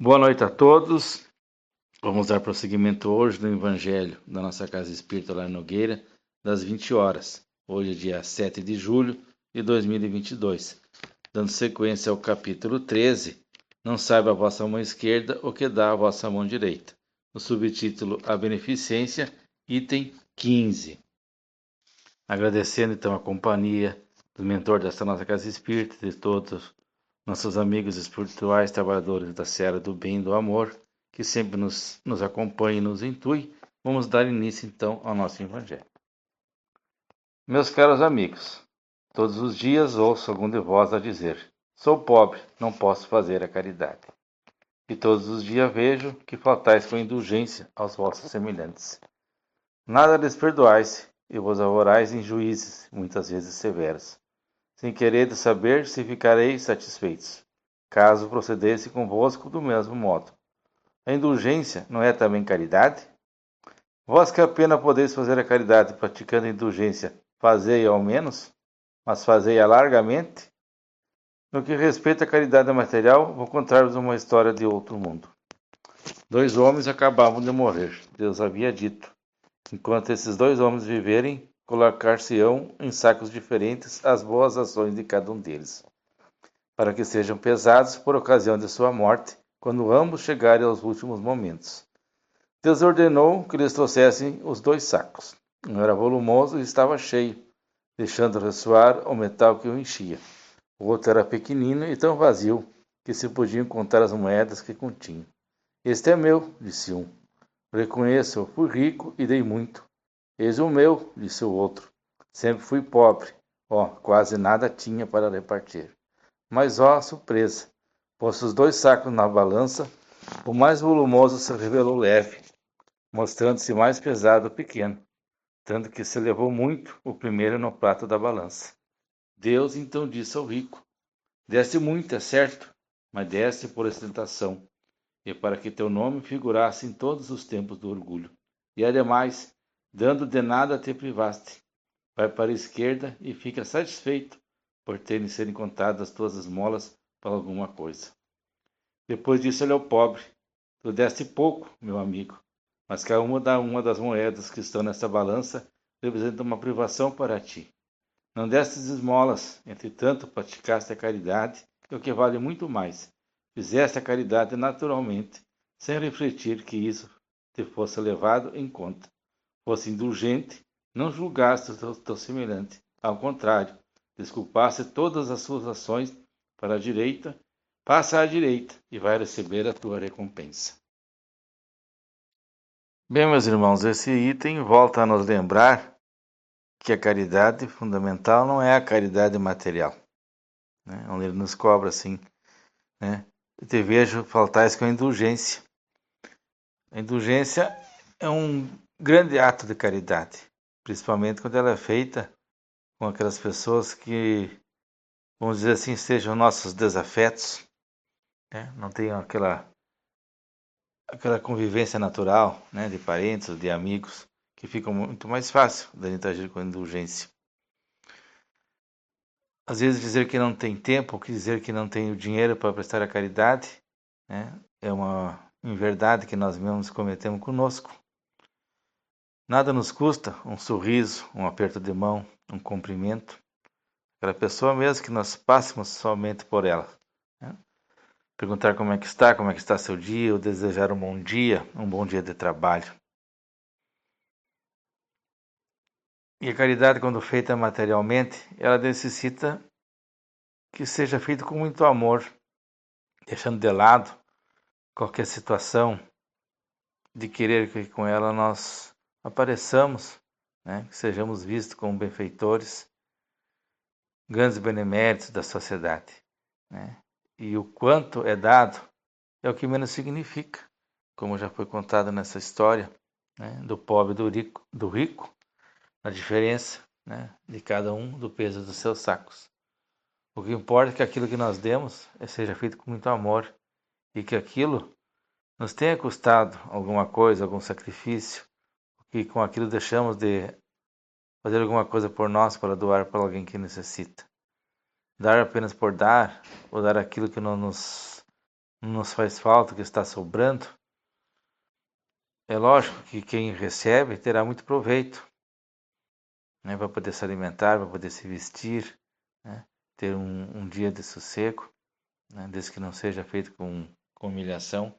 Boa noite a todos. Vamos dar prosseguimento hoje no Evangelho da nossa Casa Espírita lá em Nogueira, das 20 horas. Hoje é dia 7 de julho de 2022. Dando sequência ao capítulo 13, Não saiba a vossa mão esquerda o que dá a vossa mão direita. No subtítulo A Beneficência, item 15. Agradecendo então a companhia do mentor desta nossa Casa Espírita, de todos nossos amigos espirituais, trabalhadores da Serra do Bem e do Amor, que sempre nos, nos acompanham e nos intui, vamos dar início então ao nosso Evangelho. Meus caros amigos, todos os dias ouço algum de vós a dizer: Sou pobre, não posso fazer a caridade. E todos os dias vejo que faltais com indulgência aos vossos semelhantes. Nada lhes perdoais, e vos avorais em juízes, muitas vezes severos sem querer saber se ficareis satisfeitos, caso procedesse convosco do mesmo modo. A indulgência não é também caridade? Vós que apenas podeis fazer a caridade praticando a indulgência, fazei ao menos, mas fazei-a largamente? No que respeita à caridade material, vou contar-vos uma história de outro mundo. Dois homens acabavam de morrer, Deus havia dito. Enquanto esses dois homens viverem, colocar-se-ão em sacos diferentes as boas ações de cada um deles, para que sejam pesados por ocasião de sua morte, quando ambos chegarem aos últimos momentos. Deus ordenou que lhes trouxessem os dois sacos. Um era volumoso e estava cheio, deixando ressoar o metal que o enchia. O outro era pequenino e tão vazio que se podiam contar as moedas que continha. Este é meu, disse um. Reconheço, fui rico e dei muito. Eis o meu, disse o outro. Sempre fui pobre, ó, quase nada tinha para repartir. Mas, ó, surpresa! Posto os dois sacos na balança, o mais volumoso se revelou leve, mostrando-se mais pesado o pequeno, tanto que se levou muito o primeiro no prato da balança. Deus então disse ao rico: Deste muito, é certo, mas deste por ostentação, e para que teu nome figurasse em todos os tempos do orgulho. E ademais, dando de nada te privaste. Vai para a esquerda e fica satisfeito por terem sido contadas as tuas esmolas para alguma coisa. Depois disse ele ao pobre: Tu deste pouco, meu amigo, mas cada uma da uma das moedas que estão nesta balança representa uma privação para ti. Não destes esmolas, entretanto praticaste a caridade, é o que vale muito mais. Fizeste a caridade naturalmente, sem refletir que isso te fosse levado em conta fosse indulgente, não julgasse o teu, semelhante. Ao contrário, desculpasse todas as suas ações para a direita, passa à direita e vai receber a tua recompensa. Bem, meus irmãos, esse item volta a nos lembrar que a caridade fundamental não é a caridade material, né? onde ele nos cobra assim, né? te vejo faltais com a indulgência. A indulgência é um grande ato de caridade, principalmente quando ela é feita com aquelas pessoas que, vamos dizer assim, sejam nossos desafetos, né? não tenham aquela aquela convivência natural, né, de parentes, de amigos, que fica muito mais fácil da gente agir com indulgência. Às vezes dizer que não tem tempo, ou dizer que não tem o dinheiro para prestar a caridade, né, é uma inverdade que nós mesmos cometemos conosco. Nada nos custa um sorriso, um aperto de mão, um cumprimento. Aquela pessoa mesmo que nós passemos somente por ela. Né? Perguntar como é que está, como é que está seu dia, ou desejar um bom dia, um bom dia de trabalho. E a caridade, quando feita materialmente, ela necessita que seja feita com muito amor, deixando de lado qualquer situação de querer que com ela nós apareçamos, né, que sejamos vistos como benfeitores, grandes beneméritos da sociedade. Né? E o quanto é dado é o que menos significa, como já foi contado nessa história né, do pobre do rico, do rico, a diferença né, de cada um do peso dos seus sacos. O que importa é que aquilo que nós demos seja feito com muito amor e que aquilo nos tenha custado alguma coisa, algum sacrifício, e com aquilo deixamos de fazer alguma coisa por nós para doar para alguém que necessita. Dar apenas por dar, ou dar aquilo que não nos não nos faz falta, que está sobrando, é lógico que quem recebe terá muito proveito, né, para poder se alimentar, para poder se vestir, né, ter um, um, dia de sossego, né, desde que não seja feito com, com humilhação,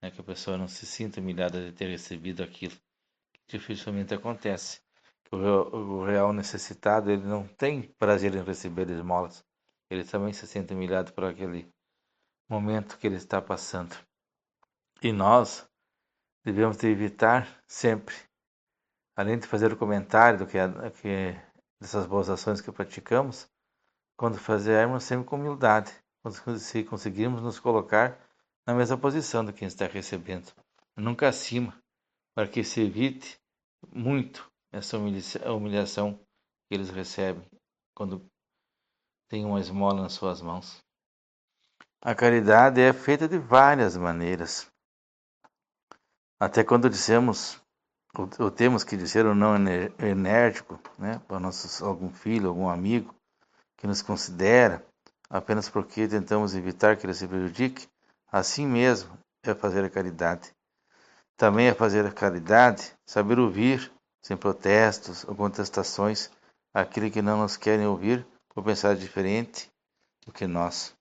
né, que a pessoa não se sinta humilhada de ter recebido aquilo dificilmente acontece. O, real necessitado ele não tem prazer em receber esmolas, ele também se sente humilhado por aquele momento que ele está passando. E nós devemos evitar sempre, além de fazer o comentário do que, que dessas boas ações que praticamos, quando fazermos sempre com humildade, se conseguirmos nos colocar na mesma posição do quem está recebendo, nunca acima, para que se evite muito essa humilhação que eles recebem quando tem uma esmola nas suas mãos. A caridade é feita de várias maneiras. Até quando dissemos, ou, temos que dizer o não enérgico, né, para nossos, algum filho, algum amigo que nos considera, apenas porque tentamos evitar que ele se prejudique, assim mesmo é fazer a caridade. Também é fazer a caridade saber ouvir, sem protestos ou contestações, aquele que não nos querem ouvir por pensar diferente do que nós.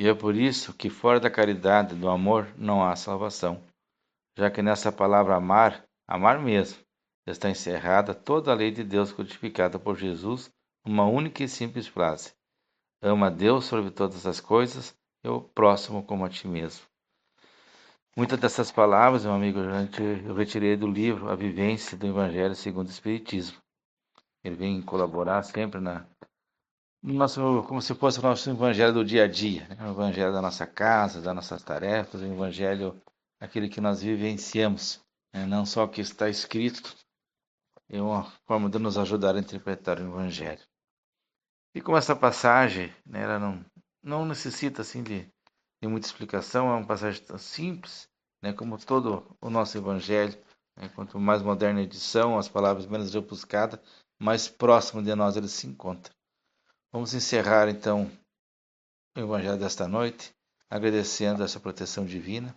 E é por isso que fora da caridade, do amor, não há salvação, já que nessa palavra amar, amar mesmo, está encerrada toda a lei de Deus codificada por Jesus numa única e simples frase: Ama a Deus sobre todas as coisas e o próximo como a ti mesmo. Muitas dessas palavras, meu amigo, eu retirei do livro A Vivência do Evangelho segundo o Espiritismo. Ele vem colaborar sempre na nosso, como se fosse o nosso evangelho do dia a dia, né? o evangelho da nossa casa, das nossas tarefas, o evangelho aquele que nós vivenciamos, né? não só o que está escrito, é uma forma de nos ajudar a interpretar o evangelho. E como essa passagem, né, ela não, não necessita assim de, de muita explicação, é uma passagem tão simples, né, como todo o nosso evangelho, né, quanto mais moderna a edição, as palavras menos rebuscadas, mais próximo de nós ele se encontra. Vamos encerrar então o Evangelho desta noite, agradecendo essa proteção divina,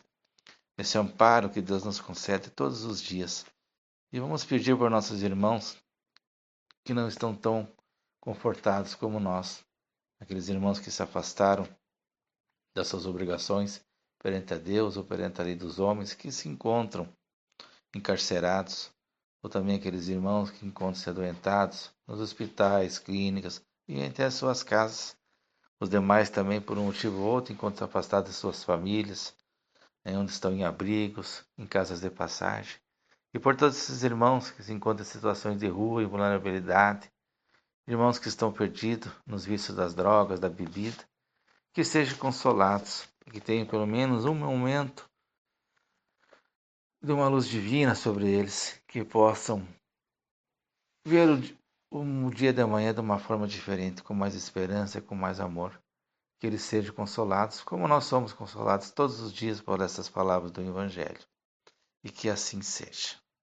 esse amparo que Deus nos concede todos os dias. E vamos pedir por nossos irmãos que não estão tão confortados como nós, aqueles irmãos que se afastaram das suas obrigações perante a Deus ou perante a lei dos homens, que se encontram encarcerados, ou também aqueles irmãos que encontram-se adoentados nos hospitais, clínicas, e até as suas casas. Os demais também, por um motivo ou outro, enquanto afastados de suas famílias, né, onde estão em abrigos, em casas de passagem. E por todos esses irmãos que se encontram em situações de rua e vulnerabilidade, irmãos que estão perdidos nos vícios das drogas, da bebida, que sejam consolados, que tenham pelo menos um momento de uma luz divina sobre eles, que possam ver um dia de manhã de uma forma diferente, com mais esperança, com mais amor. Que eles sejam consolados, como nós somos consolados todos os dias por essas palavras do Evangelho. E que assim seja.